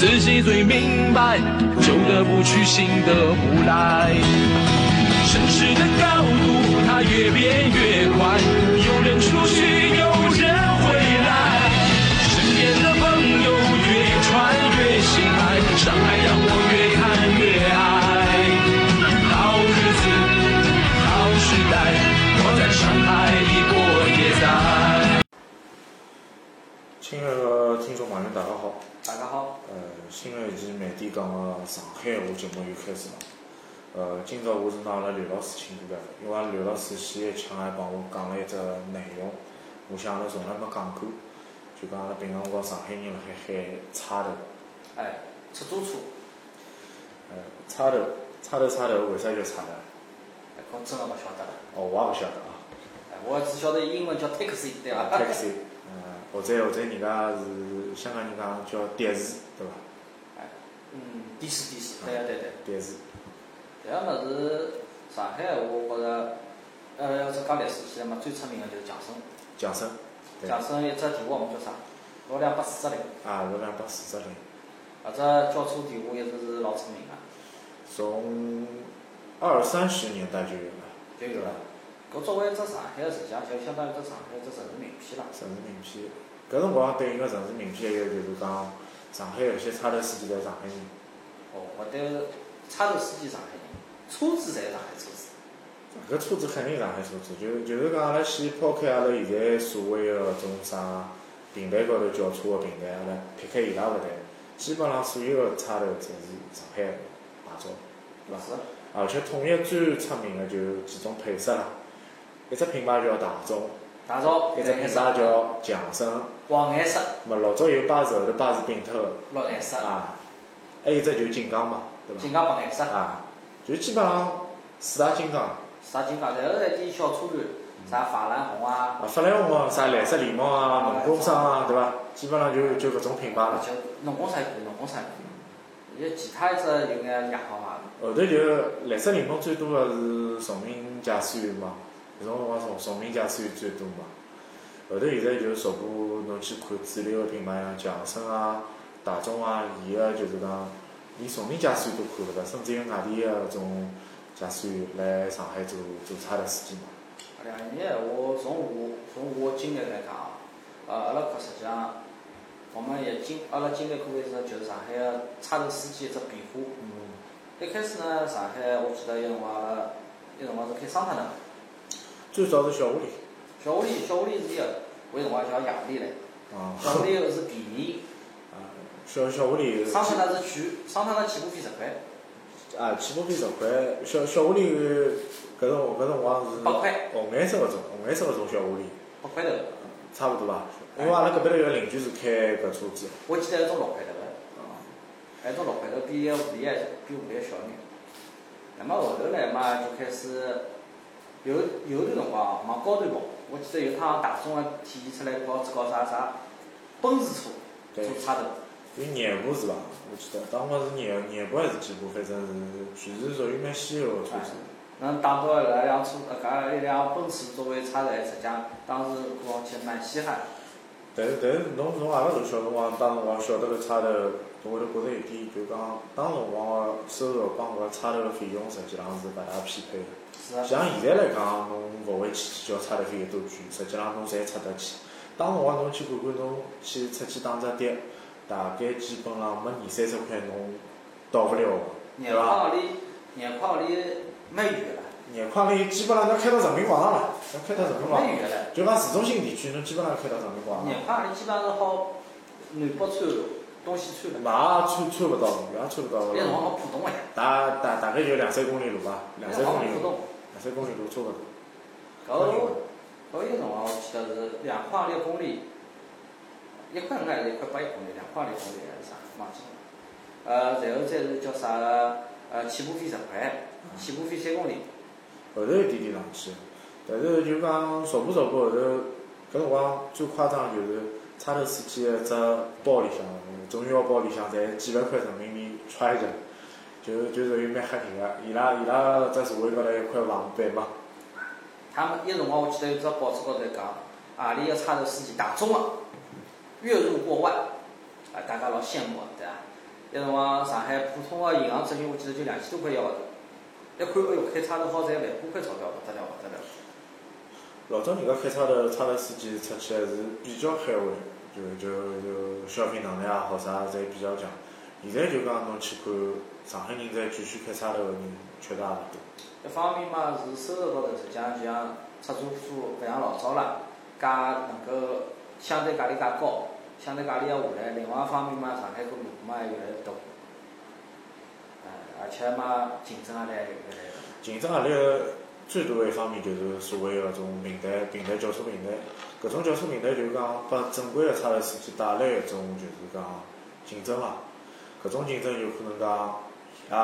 自己最明白，旧的不去，新的不来。城市的高度，它越变越快，有人出去，有人回来。身边的朋友越穿越心爱，上海让我越看越爱。好日子，好时代，我在上海一过也在。亲爱的听众朋友，大家好。大家好，呃，新的一期慢点讲个上海话节目又开始了。呃，今朝我是拿阿拉刘老师请过来的，因为阿拉刘老师前一腔还帮我讲了一只内容，我想阿拉从来没讲过，就讲阿拉平常辰光上海人辣海喊差头，哎，出租车，呃，叉头，差头，差头，为啥叫差头？哎，我真个勿晓得了。哦，我也勿晓得啊。哎，我只晓得英文叫 taxi，对伐？taxi，呃，或者或者人家是香港人讲叫的士，对伐？哎，嗯，的士的士，对个对对。的士，迭个物事，上海闲话，我觉着，呃，要是讲历史起来嘛，最出名个就是强生。强生，对强生一只电话号码叫啥？六两八四十零，啊，六两八四十零。搿只叫车电话一直是老出名个，从二三十年代就有了，就有了。搿作为一只上海个，实际上就相当于只上海一只城市名片啦。城市名片。搿辰光对应个城市名片，还有就是讲上海有些差头司机侪上海人，哦，我对差头司机上海人，车子侪是上海车子。搿车子肯定上海车子，就就是讲阿拉先抛开阿拉现在所谓个种啥平台高头叫车个平台，阿拉撇开伊拉勿谈，基本上所有个差头侪是上海牌照，对伐？是。而且统一最出名个就几种配色啦，一只品牌叫大众，大众一只品牌叫强生。黄颜色、么老早有巴士，后头巴士并脱个绿颜色、啊，还有一只就是金刚嘛，对伐？金刚白颜色。啊，就基本上四大金刚，四大金刚？然后一点小车团，啥法兰红啊，啊，法兰红啊，啥蓝色礼帽啊，农工商啊，对伐？基本上就就搿种品牌了。就农工产品，农工产品。有其他一只有眼亚豪嘛，后头就蓝色礼帽最多个是崇明驾驶员嘛，搿种辰光崇崇明驾驶员最多嘛。后头现在就逐步侬去看主流个品牌，像强生啊、大众啊，伊个就是讲连崇明驾驶员都看勿着，甚至有外地个搿种驾驶员来上海做做差头司机嘛。两年闲话，从我从我经历来讲啊，呃，阿拉搿实际上，我们也经阿拉经历过一只就是上海个差头司机一只变化。嗯，一开始呢，上海我记得有辰光阿拉有辰光是开桑塔纳，最早是小狐狸小狐狸小狐狸是一个，我有辰光叫雅狐狸唻，啊，小狐狸个是便宜，啊，小小狐狸桑塔纳是贵，桑塔纳起步费十块，啊，起步费十块，小小狐狸搿种搿辰光是八块，红颜色搿种红颜色搿种小狐狸，八块头。差勿多伐？因为阿拉隔壁头有个邻居是开搿车子，我记得有种六块头个，还有种六块头比狐狸还比狐狸还小眼。那么后头来嘛，就开始有有段辰光往高头跑。我记得有趟大众个体现出来搞搞啥啥奔驰车对做差头，有廿部是伐？我记得当辰是廿廿部还是几部，反正是全是属于蛮稀有个车子。能打到搿辆车，呃搿一辆奔驰作为差头，实际上当时看上去蛮稀罕。但是但是侬从阿拉搿小辰光当辰光晓得搿差头，侬会得觉着一点，就讲当辰光个收入帮搿差头个费用实际上是勿大匹配个。是啊，像现在来讲，侬勿会去计较差头费有多贵，实际上侬侪出得起。当辰光侬去看看，侬去出去打只的，大概基本上没二三十块侬到勿了个，对廿块伐？行钿，廿块行钿蛮远个啦，廿块钿基本上要开到人民广场了，要开到人民广场。蛮远个唻。就讲市中心地区，侬基本上开到人民广场。廿块行钿基本上是好南北穿路，东西穿了。嘛也穿穿勿到，也穿勿到那辰光好浦东哎，大大大概就两三公里路吧，两三公里路。两三公里路差勿多。搿搿个辰光我记得是两块钿一公里，一块五一块八一公里，两块钿一公里还是啥，忘记了。呃，然后再是叫啥个？呃，起步费十块，起步费三公里。后头一点点上去，但是就讲逐步逐步后头，搿辰光最夸张就是差头司机一只包里向，中腰包里向侪几万块人民币揣着，就就属于蛮吓人个。伊拉伊拉只座位高头一块房板嘛。他们一辰光我记得有只报纸高头讲，何里个差头司机大众个，月入过万，啊，大家老羡慕个，对伐？一辰光上海普通个银行职员，我记得就两千多块一个头。一看，哎哟，开差头好赚万把块钞票，勿得了，勿得了。老早人家开差头，差头司机出去还是比较海外，就就就消费能力也好啥，侪比较强。现在就讲侬去看，上海人再继续开差头个人，确实也勿多。一方面嘛是收入高头，实际上就像出租车勿像老早了，价能够相对价钿介高，相对价钿要下来。另外一方面嘛，上海个路嘛也越来越多。而且嘛，竞争压力越来越大。竞争压力最大一方面就是所谓个种平台、平台叫车平台，搿种叫车平台就是讲拨正规个差头司机带来一种就是讲竞争啦。搿种竞争有可能讲也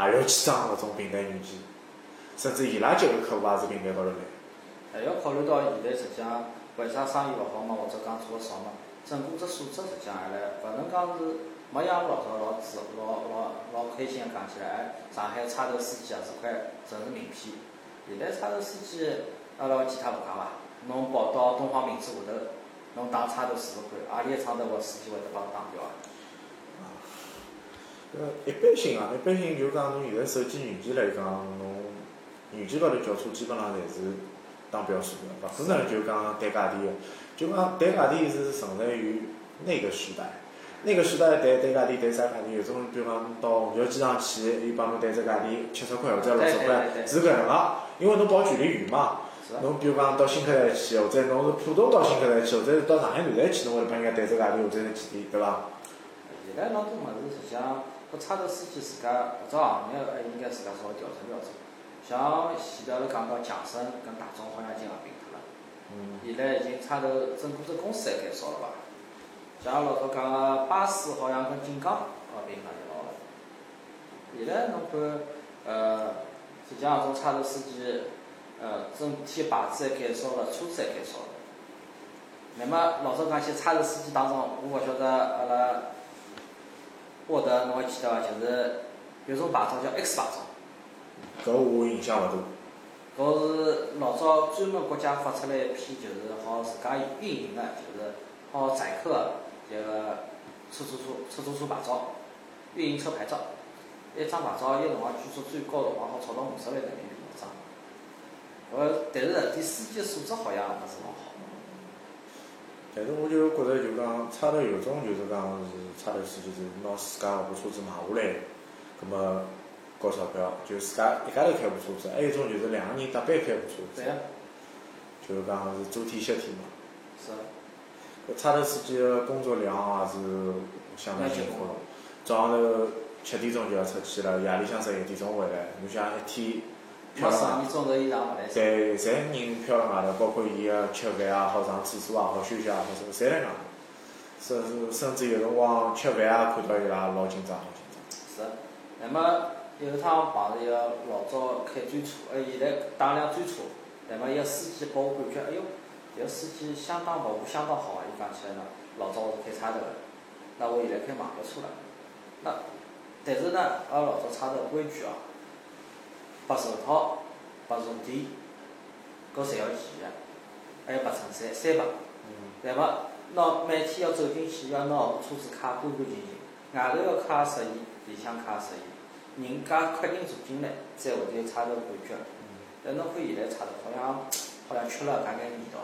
也要去装搿种平台软件，甚至伊拉接个客户也是平台高头来。还要考虑到现在实际上为啥生意勿好嘛，或者讲做个少嘛，整个只素质实际上还来勿能讲是。没像老早老自老老老开心个讲起来，哎，上海差头司机也是块城市名片。现在差头司机，阿拉其他勿讲伐？侬跑到东方明珠下头，侬打差头试试看，何里一厂头个司机会得帮侬打掉啊？呃，一般性啊，一般性就讲侬现在手机软件来讲，侬软件高头叫车基本上侪是打标数个，勿可能就讲单价钿个。就讲单价钿是存在于那个时代。那个时代谈谈价钿谈啥价钿？有种比方到虹桥机场去，伊帮侬谈只价钿七十块或者六十块，是搿能个。因为侬跑距离远嘛，侬比如讲到新客站去，或者侬是浦东到新客站去，或者是到上海南站去，侬会帮人家谈只价钿或者是几钿，对伐？现在老多物事实际上，搿差头司机自家搿只行业还应该自家稍微调整调整。像前头阿拉讲到强生跟大众好像已经合并脱了，现在已经差头整个只公司还减少了伐？像老早讲个巴士，好像跟锦江合并了一道了。现在侬看，呃，实际上种差头司机，呃，整体牌子还减少了，车子还减少了。那么老早讲起差头司机当中，我勿晓得阿拉沃德侬还记得伐？就是有种牌照叫 X 牌照。搿我印象勿大。搿是老早专门国家发出来一批，就是好自家运营个，就是好载客个。迭个出租车、出租车牌照、运营车牌照，一张牌照，一辰光据说最高辰光好炒到五十万人民币一张。呃，但是搿点司机素质好像勿是老好。但是我就觉着就讲差头有种就是讲是差头司机是拿自家搿部车子买下来，葛末交钞票，就自家一家头开部车子，还有一种就是两个人搭班开部车子。对呀。就是讲是做天歇天嘛。是。差头司机个工作量也是相当辛苦了，早上头七点钟就要出去了，夜里向十一点钟回来。侬想一天漂十二钟头以上勿来侪侪人漂辣外头，包括伊个吃饭也好，上厕所也好，休息也好，侪辣外头。甚至甚至有辰光吃饭也看到伊拉老紧张，老紧张。是，那么有一趟碰着一个老早开专车，呃，现在打辆专车，那么一个司机拨我感觉，哎哟。迭个司机相当服务相当好啊！伊讲起来呢，老早我是开差头个，那我现在开网约车了。那但是呢，阿拉老早差头规矩哦，白手套、白坐垫，搿侪要齐个，还有白衬衫，三拨。对伐？拿每天要走进去，要拿部车子揩干干净净，外头要揩适宜，里向揩适宜。人家客人坐进来，再会得有差头感觉。但侬看现在差头好像好像缺了搿眼味道。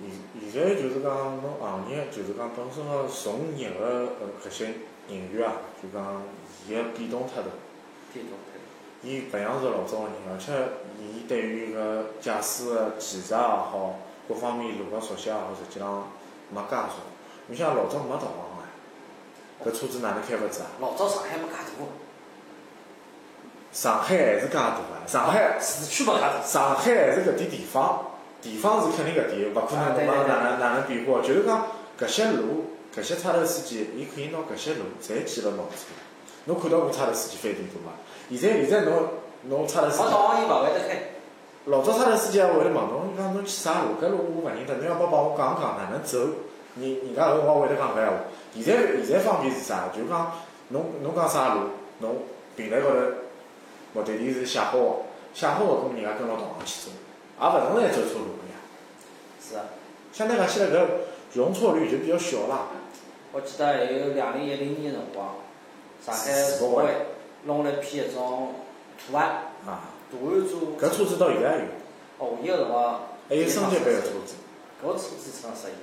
现现在就是讲，侬行业就是讲本身个从业个呃搿些人员啊，就讲伊个变动太大。变动太大。伊勿像是老早个人，而且伊对于搿驾驶个技术也好，各方面路个熟悉也好，实际上没介熟。你像老早没导航个，搿车子哪能开勿子啊？老早上海没介大。上海还是介大个，上海市区勿介大。上海还是搿点地方。地方是肯定搿点，勿可能侬讲哪能哪能变化。就是讲搿些路，搿些差头司机，伊可以拿搿些路侪记辣脑子里。侬看到过差头司机翻地图伐？现在现在侬侬差头司机，我导航伊勿会得开，老早差头司机还会得问侬，伊讲侬去啥路？搿路我勿认得，侬要不帮我讲讲哪能走？人人家搿辰光会得讲搿闲话。现在现在方便是啥？就讲侬侬讲啥路，侬平台高头目的地是写好个，写好个，搿么人家跟牢同行去做，也勿存在走错路个呀。是啊。相对讲起来，搿容错率就比较小啦。我记得还有两零一零年辰光，上海市委弄了一批一种图案，啊，图案做。搿车子到现在还有，哦，伊个辰光。还有升级版个车子。搿车子成了实验，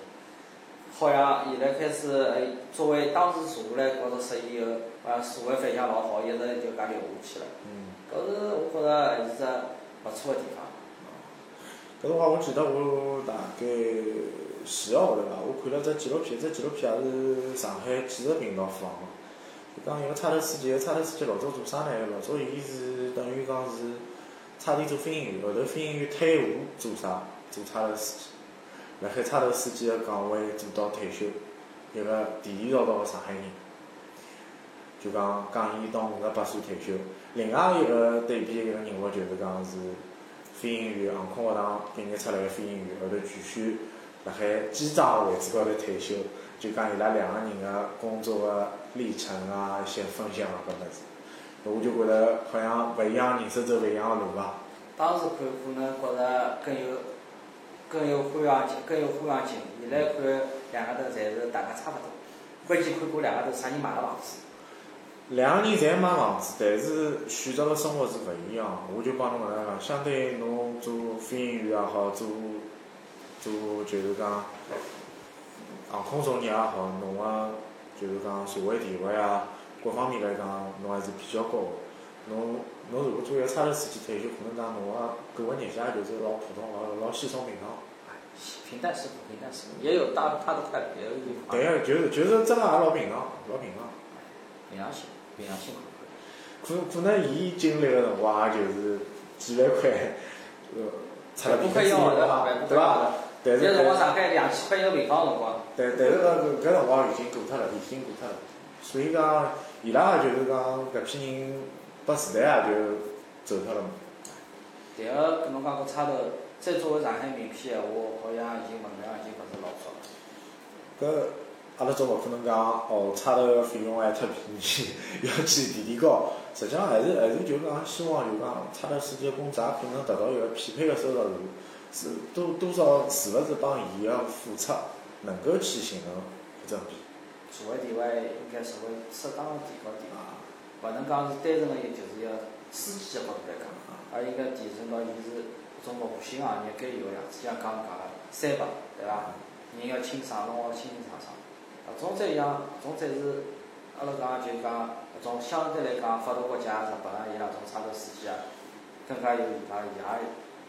好像现在开始，哎，作为当时坐下来高头实验以后，好像社会反响老好，一直就搿留下去了。嗯。搿是我觉着还是只勿错个地方。搿辰光我记得我大概前个号头伐，我看了只纪录片，只纪录片也是上海纪实频道放个，就讲一个差头司机，个差头司机老早做啥呢？老早伊是等于讲是差点做飞行员，后头飞行员退伍做啥？做差头司机。辣海差头司机个岗位做到退休，一个地地道道个上海人，就讲讲伊到五十八岁退休。另外一个对比一个人物就是讲是飞行员，航空学堂毕业出来个飞行员，后头继续辣海机长个位置高头退休，就讲伊拉两个人个工作个历程啊，一些分享啊搿物事，我就觉着好像勿一样人生走勿一样个路伐。当时看可能觉着更有。更有欢洋情，更有欢洋情。现在看两个头侪是大家差勿多，关键看过两个头啥人买了房子。两个人侪买房子，但是选择个生活是勿一样。我就帮侬搿能讲，相对侬做飞行员也好，做做就是讲航空从业也好，侬个就是讲社会地位啊，各方面来讲，侬还是比较高个。侬侬如果做一个差头司机退休，可能讲侬个过个日脚就是老普通、老老稀松平常。平淡是平淡是也有大他的特别的地方。对个，就是就是真个也老平常，老平常。平常心，平常心。可可能伊经历个辰光也就是几万块，呃，出了平分之后对伐？对伐？但是那辰光上海两千块一个平方辰光。但但是搿搿辰光已经过脱了，已经过脱了。所以讲，伊拉就是讲搿批人。拨时代也就走脱了嘛。第二，侬讲搿差头，再作为上海名片闲话，好像已经分量已经勿是老少了。搿阿拉总勿可能讲哦，差头个费用还忒便宜，要去地地高。实际上还是还是就讲希望就讲差头司机个工资也可能达到一个匹配个收入是多多少是勿是帮伊个付出能够去形成一种比。社会地位应该是会适当个提高点。勿能讲是单纯个一就是要司机个角度来讲，而应该提升到伊是种服务性行业该有个样子，像刚刚讲个三八，对伐？人要清爽，侬要清清爽爽。搿种再像，搿种再是阿拉讲就讲搿种相对来讲发达国家，日本啊伊拉种差头司机啊，更加有伊拉伊拉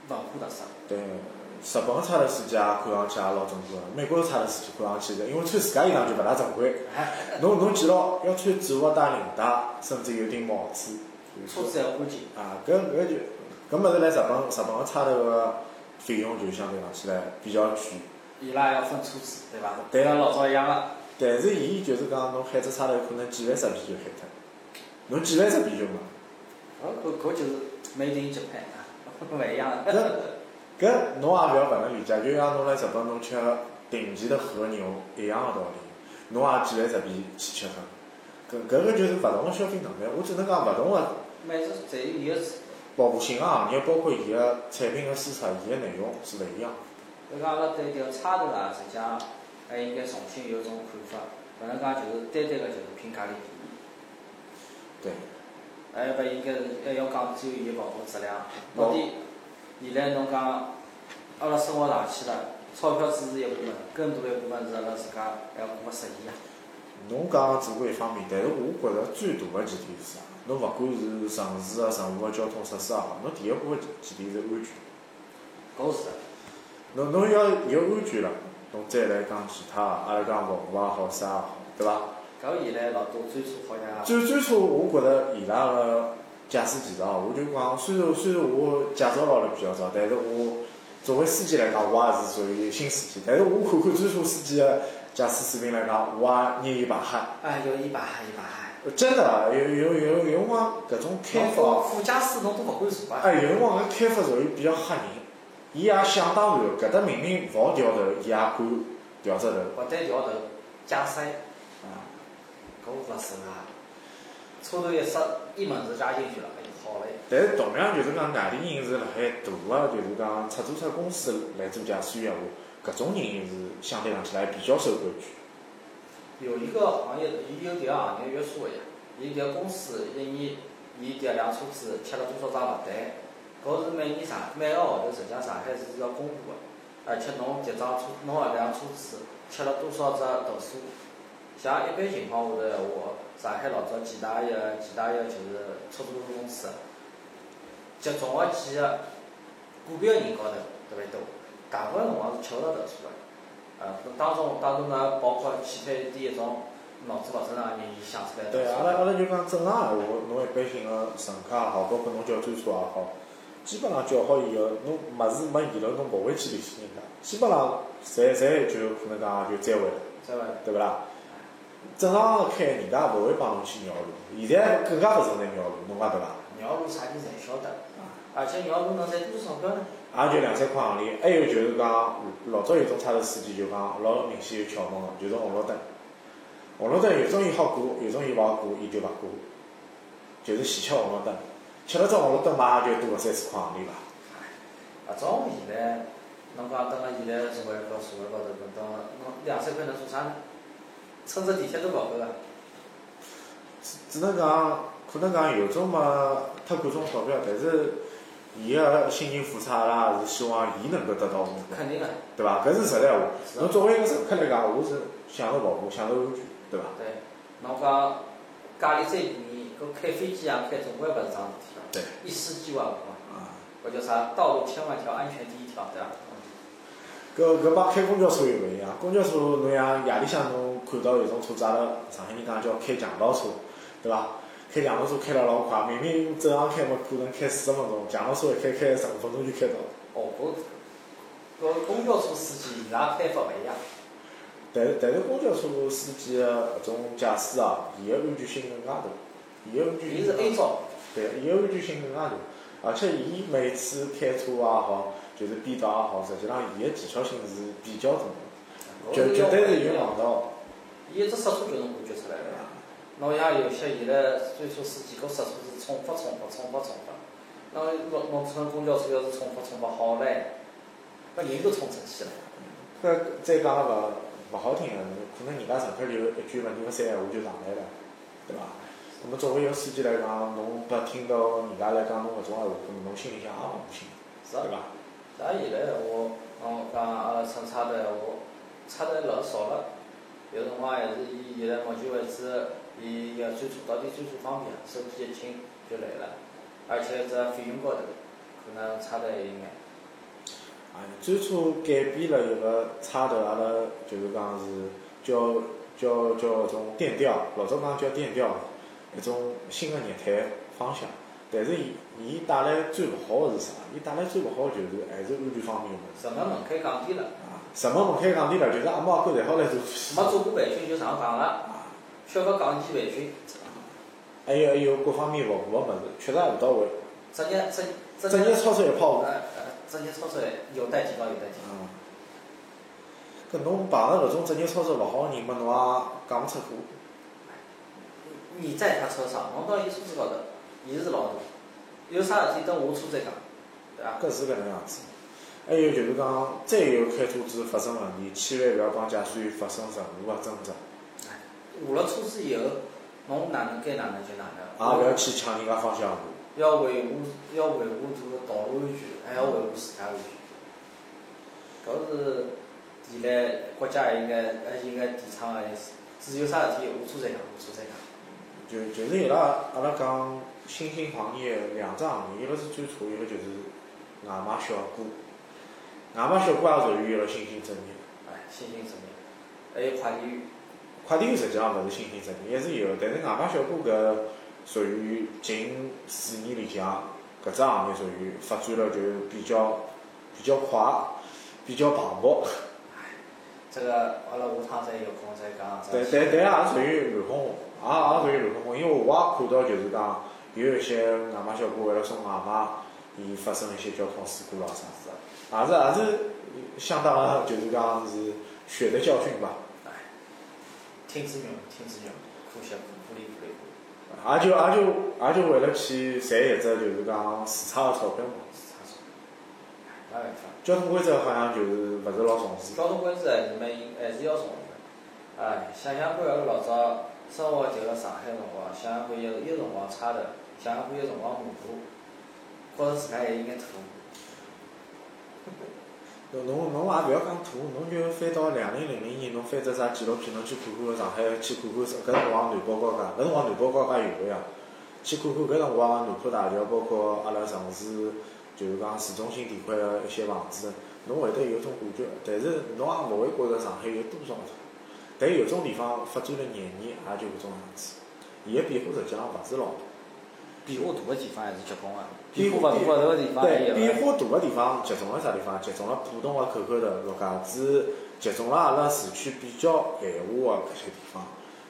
文化特色。对，日本个差头司机啊，看上去也老正规个；美国个差头司机看上去，因为穿自家衣裳就勿大正规。侬侬记牢，要穿制服戴领带，甚至有顶帽子。车子要干净。啊，搿搿就搿物事来日本，日本个差头个费用就相对讲起来比较贵。伊拉要分车子，对伐？对像老早一样个。但是伊就是讲，侬喊只差头可能几万只币就喊脱，侬几万只币就没。搿搿搿就是 made in Japan 啊，勿一样搿搿侬也勿要勿能理解，就像侬辣日本侬吃顶级的和牛一样个道理。侬也几万只币去吃饭，搿搿个就是勿同个消费能力。我只能讲勿同个。每只侪有伊个。保护性个行业，包括伊个产品个输出，伊个内容是勿一样。就讲阿拉对迭个差头啊，实际上还应该重新有种看法，勿能讲就是单单个就是拼价里第一。对。还勿应该是还要讲只有伊个服务质量。到底现在侬讲阿拉生活上去了。钞票只是一部分，更多一部分是阿拉自家还要过个实现呀。侬讲只归一方面，但是我觉着最大个前提是啥？侬勿管是城市个任何个交通设施也好，侬第一步个前提是安全。搿是。侬侬要有安全了，侬再来讲其他，阿拉讲服务也好，啥也好，对伐？搿现在老多专车好像。专专车，我觉着伊拉个驾驶技术哦，我就讲，虽然虽然我驾照拿了比较早，但是我。作为司机来讲，我也是属于新司机。但是我看看专车司机个驾驶水平来讲，我也捏一把汗。哎，有一把汗，一把汗。真的有有有有辰光搿种开发，副驾驶侬都勿敢坐啊。哎，有辰光搿开发属于比较吓人，伊也想当然，搿搭明明勿好调头，伊也敢调只头。勿但调头，加塞，啊，搿勿是啊。车头一刹，一门子加进去了，哎就好了。但是同样就是讲，外地人是辣海大个，就是讲出租车公司来做驾驶员话，搿种人是相对讲起来比较受规矩。有一个行业，伊有迭个行业约束个呀。伊迭个公司一年，伊迭辆车子贴了多少张罚单，搿是每年上每个号头，实际上上海是要公布个。而且侬迭张车，侬搿辆车子吃了多少只投诉？像一般情况下头闲话，上海老早几大一个、几大一个就是出租车公司，集中个几个个别个人高头特别多，大部分辰光是吃勿到投诉个。呃，当中当中呢，包括其他一点一种脑子勿正常个人，伊想出来。对，阿拉阿拉就讲正常闲话，侬一般性个乘客也好，包括侬叫专车也好，基本上叫好以后，侬物事没遗漏，侬勿会去联系人家，基本上侪侪就可能讲就再会了，再会。对勿啦？正常开，人家勿会帮侬去绕路，现在更加勿存在绕路，侬讲对伐？绕路啥人侪晓得，而且绕路能赚多少个呢？也就两三块行钿，还有就是讲，老早有种差头司机就讲老明显有窍门个，就是红绿灯。红绿灯有种伊好过，有种伊勿好过，伊就勿过，就是死吃红绿灯，吃了只红绿灯嘛，也就多了三四块行钿伐。搿种现在，侬讲等辣现在社会高社会高头，等到侬两三块能做啥呢？乘只地铁都勿够个。只只能讲，可能讲有种嘛太看重钞票，但是伊个心情付出，阿拉也是希望伊能够得到肯定个。对伐？搿是实在话。侬作为一个乘客来讲，我是享受服务，享受安全，对伐？对，侬讲价钿再搿开飞机也开总归勿是桩事体对。一失即万无嘛。啊，搿叫啥？道路千万条，安全第一条，对伐？搿搿帮开公交车又勿一样，公交车侬像夜里向侬看到有种车子，阿拉上海人讲叫开强盗车，对伐？开强盗车开了老快，明明正常开嘛可能开四十分钟，强盗车一开开十五分钟就开到了。哦，搿搿公交车司机伊拉开法勿一样。但是但是公交车司机个搿种驾驶啊，伊个安全性更加大，伊个安全伊是性更 A。照，对，伊个安全性更加大，而且伊每次开车也好，就是变道也好，实际上伊个技巧性是比较重要，绝绝对是有硬道。伊一只刹车就能感觉出来了呀。侬像有些现在最初司机，搿刹车是重复、重复、重复、重复。侬侬侬乘公交车要是重复、重复好唻，把人都冲出去了。搿再讲个勿勿好听个，可能人家乘客就一句问题勿三闲话就上来了，对伐？那么作为一个司机来讲，侬拨听到人家来讲侬搿种闲话，可能侬心里向也勿高兴，是啊对伐？像现在闲话，侬讲阿拉乘差头闲话，差头老少了。有辰光还是以现在目前为止，伊要专车到底专车方便，手机一轻就来了，而且这费用高头可能差得还有眼。啊，专车改变了一个差头，阿拉就是讲是叫叫叫种电调，老早讲叫电调，一种新的业态方向。但是伊伊带来最勿好个是啥？伊带来最勿好就是还是安全方面个问题。成本门槛降低了，啊，什么门槛降低了，就是阿猫阿狗侪好来做。没做过培训就上岗了，缺乏岗期培训，还有还有各方面服务个物事，确实也勿到位。职业职职职业操守一泡呃呃，职业操守有待提高，有待提高。嗯。搿侬碰着搿种职业操守勿好个人嘛，侬也讲勿出口。你在他车上，侬到伊车子高头，伊是老大，有啥事体等下车再讲，对伐？搿是搿能样子。还有就是讲，再有开车子发生问题，千万勿要帮驾驶员发生任何个争执，下了车子以后，侬哪能该哪能就哪能，也勿要去抢人家方向盘。要维护要维护这个道路安全，还要维护自家安全。搿是现在国家应该呃应该提倡个意思。只有啥事体下车再讲，下车再讲。就就是伊拉阿拉讲新兴行业两只行业，一个是最初，一个就是外卖小哥。外卖小哥也属于一个新兴职业。哎，新兴职业，还有快递员，快递员实际上勿是新兴职业，一直有，但是外卖小哥搿属于近四年里向搿只行业属于发展了就比较比较快，比较蓬勃。这个阿拉下趟再有空再讲。但但但也属于乱哄哄，也也属于乱哄哄，因为我也看到就是讲有一些外卖小哥为了送外卖，伊发生一些交通事故咯啥子的，也是也是相当个，就是讲是血的教训吧。听之任，听之任，可惜苦里苦里苦。也就也就也就为了去赚一只就是讲时差个钞票嘛。时差钞没办法。交通规则好像就是勿是老重视。交通规则还是蛮还是要重视个。哎，想想看，阿拉老早生活就辣上海辰光，想想看有有辰光差头，想想看有辰光马路，觉着自家还有眼土。侬侬侬也覅讲土，侬就翻到两零零零年，侬翻只啥纪录片，侬去看看上海，去看看搿辰光南北高架，搿辰光南北高架有个呀，去看看搿辰光南浦大桥，包括阿拉城市，就是讲市中心地块个一些房子，侬会得有种感觉，但是侬也勿会觉着上海有多少土。但有种地方发展了廿年，也就搿种样子，伊个变化实际上勿是老大。变化大个地方还是集中个，变化勿大个地方。对，变化大个地方集中辣啥地方？集中辣浦东个口口头、陆家嘴，集中辣阿拉市区比较繁华个搿些地方。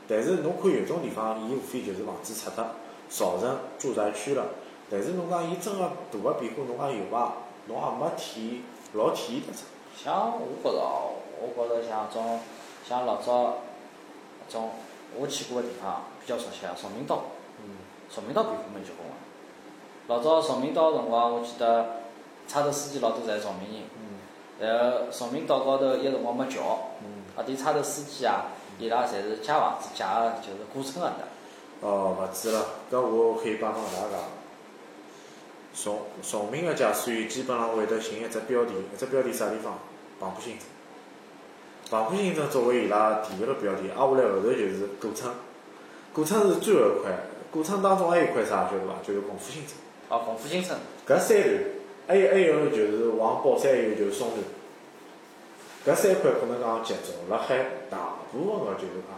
但是侬看有种地方，伊无非就是房子拆脱，造成住宅区了。但是侬讲伊真个大个变化，侬讲有伐？侬也没体老体现得出。像我觉着哦，我觉着像种像老早种我去过个地方比较熟悉个崇明岛。嗯。崇明岛皮肤蛮结棍个，老早崇明岛个辰光，我记得差头司机老多侪是崇明人。嗯。然后崇明岛高头一辰光没桥。嗯。啊，点差头司机啊，伊拉侪是借房子借个，就是古村个的。哦，勿止了，搿我可以帮侬搿能讲。崇崇明个驾驶员基本上会得寻一只标题，一只标题啥地方？彭浦新镇。庞浦新镇作为伊拉第一个标的，挨下来后头就是古村。古村是最后一块。古村当中还有一块啥晓得伐？就是共富新村。哦，共富新村。搿三段，还有还有就是往宝山还有就是松段。搿三块可能讲集中辣海大部分个就是讲，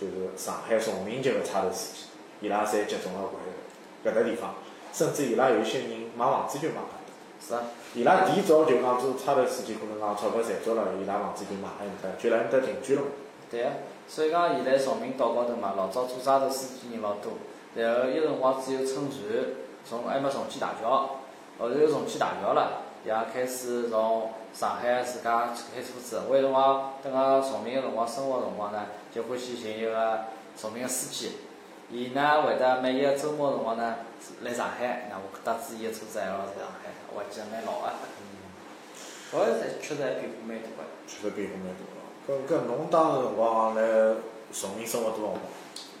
就是上海崇明级个差头司机，伊拉侪集中辣搿搿搭地方，甚至伊拉有一些人买房子就买。是啊。伊拉提早就讲做差头司机，可能讲钞票赚足了，伊拉房子就买埃搭，就辣埃搭定居了。对啊，所以讲现在崇明岛高头嘛，老早做差头司机人老多。然后一辰光只有乘船，从还没重启大桥，后头又重启大桥了，也开始从上海自家开车子。我有辰光等个崇明个辰光生活辰光呢，就欢喜寻一个崇明个司机，伊呢会得每一个周末辰光呢来上海，那我搭子伊个车子还要在上海，我记得蛮老个。嗯。搿个确实还变化蛮大个。确实变化蛮大个。搿搿侬当时辰光辣崇明生活多少辰光？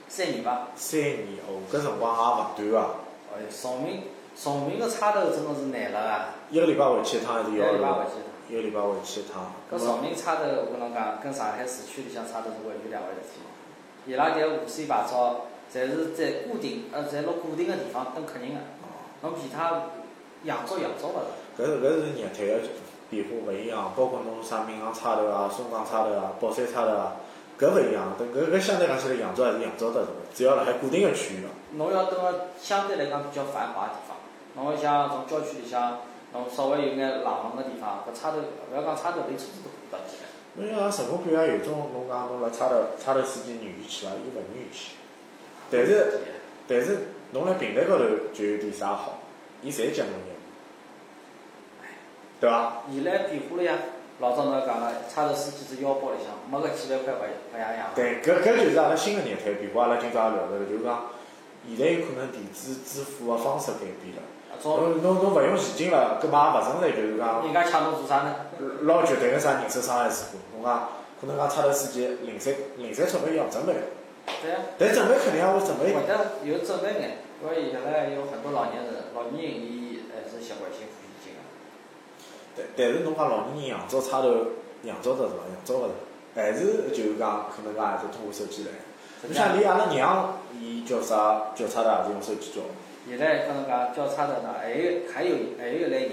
三年吧。三年哦，搿辰光也勿短啊。哎，崇明，崇明个差头真个是难了啊。一个礼拜回去一趟还是要？一个礼拜回去一趟。一个礼拜回去一趟。搿崇明差头，我跟侬讲，跟上海市区里向差头是完全两回事体。伊拉搿无线牌照，侪是在固定，呃，侪辣固定个地方等客人个。侬其他扬州扬州勿是。搿是搿是业态个变化勿一样，包括侬啥闵行差头啊、松江差头啊、宝山差头啊。搿勿一样，搿搿搿相对讲起来，扬州还是扬州得多，只要辣海固定个区域个。侬要等个相对来讲比较繁华个地方，侬像从郊区里向，侬稍微有眼冷门个地方，搿差头勿要讲差头，连车子都看勿到起来。侬像陈国标也有种，侬讲侬辣差头，差头司机愿意去伐？伊勿愿意去。但是，但是侬辣平台高头就有点啥好，伊侪讲侬业务，对伐？现在变化了呀。老早侬讲了，差头司机只腰包里向没个几万块勿勿样样。对，搿搿就是阿拉新个业态变化。阿拉今朝也聊着了，就是讲，现在有可能电子支付个方式改变了。侬侬侬勿用现金了，搿嘛也勿存在就是讲。人家抢侬做啥呢？老绝对个啥人身伤害事故，侬讲可能讲差头司机零散零散钞票要准备。对啊。但准备肯定也会准备。会得有准备眼，因为现在有很多老年人，老年人伊还是习惯性。但但是侬讲老年人扬州差头扬州得是伐？扬州勿是，还是就是讲可能讲还是通过手机来。你像连阿拉娘，伊叫啥叫差头也是用手机叫。现在跟侬讲叫差头呢，还有还有还有一类人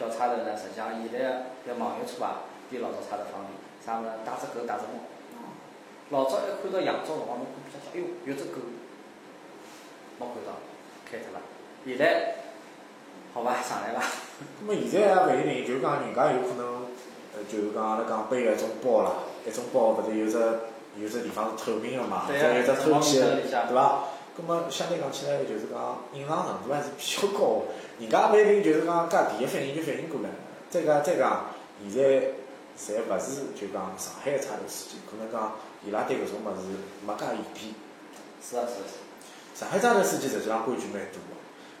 叫差头呢，实际上现在要网约车啊，比老早差头方便。啥物事？带只狗带只猫。老早一看到扬州辰光，侬看比较哎哟，有只狗，没看到，开脱了。现在。好伐，上来伐。那么现在也勿一定，就讲人家有可能，呃，就是讲阿拉讲背个种包啦，一种包勿是有只有只地方是透明个嘛，对再有只透气对伐？葛末相对讲起来，就是讲隐藏程度还是比较高个。人家勿一定就是讲介第一反应就反应过来。再讲再讲，现在侪勿是就讲上海个差头司机，可能讲伊拉对搿种物事没介严偏。是啊是啊。上海张头司机实际上规矩蛮多个，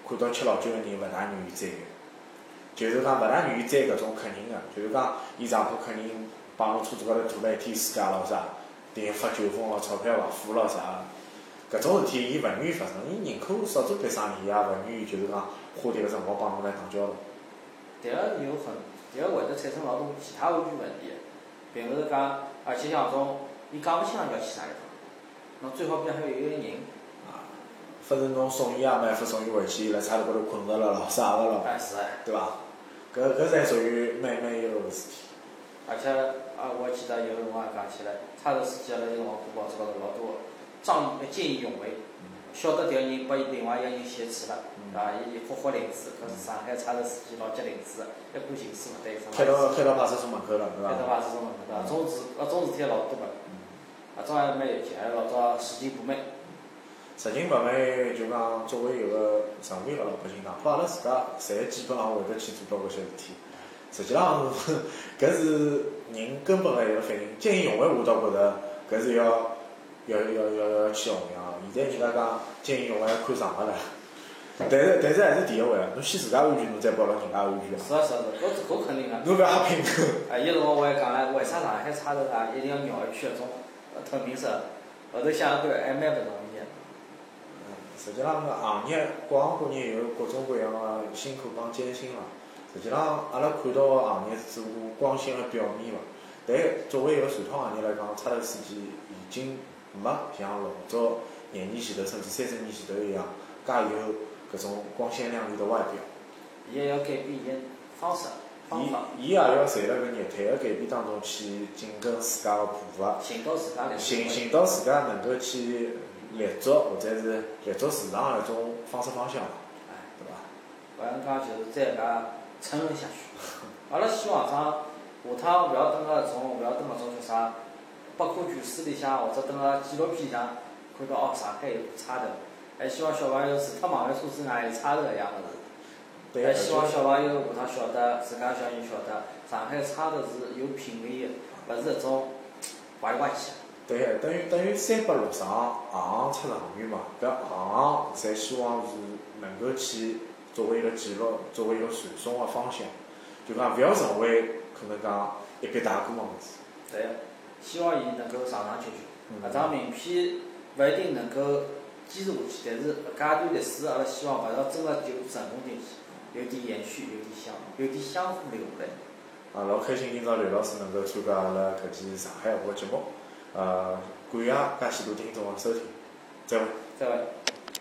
看到吃老酒个人勿大愿意载个，就是讲勿大愿意载搿种客人个，就是讲伊上铺客人帮侬车子高头坐了一天世界咾啥，订发酒疯咯，钞票勿付咯啥，搿种事体伊勿愿意发生，伊宁可少做点生意，伊也勿愿意就是讲花迭个辰光帮侬来打交道。迭个有很，迭个会得产生老多其他安全问题，并勿是讲，而且像种，伊讲勿清爽要去啥地方，侬最好边上还有一个人。反正侬送伊也没法送伊回去，辣差头高头困着了咯，啥个咯。对伐？搿搿才属于蛮蛮一个事体。而且啊，我记得有辰光讲起来，差头司机辣有辰光过报纸高头老多仗义见义勇为，晓得迭个人拨伊另外一个人挟持了，对伐？伊发发令子，搿是上海差头司机老急令子，一过形势勿对，开到开到派出所门口了，对伐？开到派出所门口，对伐？种事搿种事体老多个，啊，种还蛮有劲，还老早拾金不昧。拾金不昧，就讲作为一个正面个老百姓，哪怕阿拉自家，侪基本上会得去做到搿些事体。实际上，搿是人根本个一个反应。见义勇为，我倒觉着搿是要要要要要去弘扬。现在人家讲见义勇为要看场合了，但是但是还是第一位啊！侬先自家安全，侬再保牢人家安全啊！是啊是啊是，搿搿肯定个。侬勿要瞎拼。哎，有辰光我还讲唻，为啥上海差头啊一定要绕一圈搿种透明色？后头想想看，还蛮勿容易。实际上，搿行业各行各业有各种各样个辛苦帮艰辛嘛。实际上，阿拉看到个行业只不过光鲜个表面嘛。但作为一个传统行业来讲，差头司机已经没像老早廿年前头甚至三十年前头一样，介有搿种光鲜亮丽的外表。伊也要改变伊个方式。伊伊也要随了搿业态个改变当中去紧跟自家个步伐。寻到自家的。寻寻到自家能够去。立足或者是立足市场个一种方式方向，哎，对伐？勿像讲就是再搿沉沦下去。阿拉希望讲下趟勿要等个种，勿要等搿种叫啥，百科全书里向或者等个纪录片里向看到哦，上海有差头，还希望小朋友除脱网约车之外有差头一样物事。还希望小朋友下趟晓得，自家小人晓得，上海差头是有品位个，勿是搿种坏里坏气。对，等于等于三百六十行，行行出状元嘛。搿行行侪希望是能够去作为一个记录，作为一个传送个方向，就讲勿要成为可能讲一笔带过个物事。对，希望伊能够长长久久。搿张名片勿一定能够坚持下去，但是搿介段历史，阿拉希望勿要真个就沉沦进去，有点延续，有点相，有点相互留下来。啊，老开心今朝刘老师能够参加阿拉搿期上海话节目。呃，感谢介许多听众的收听，再会。再会。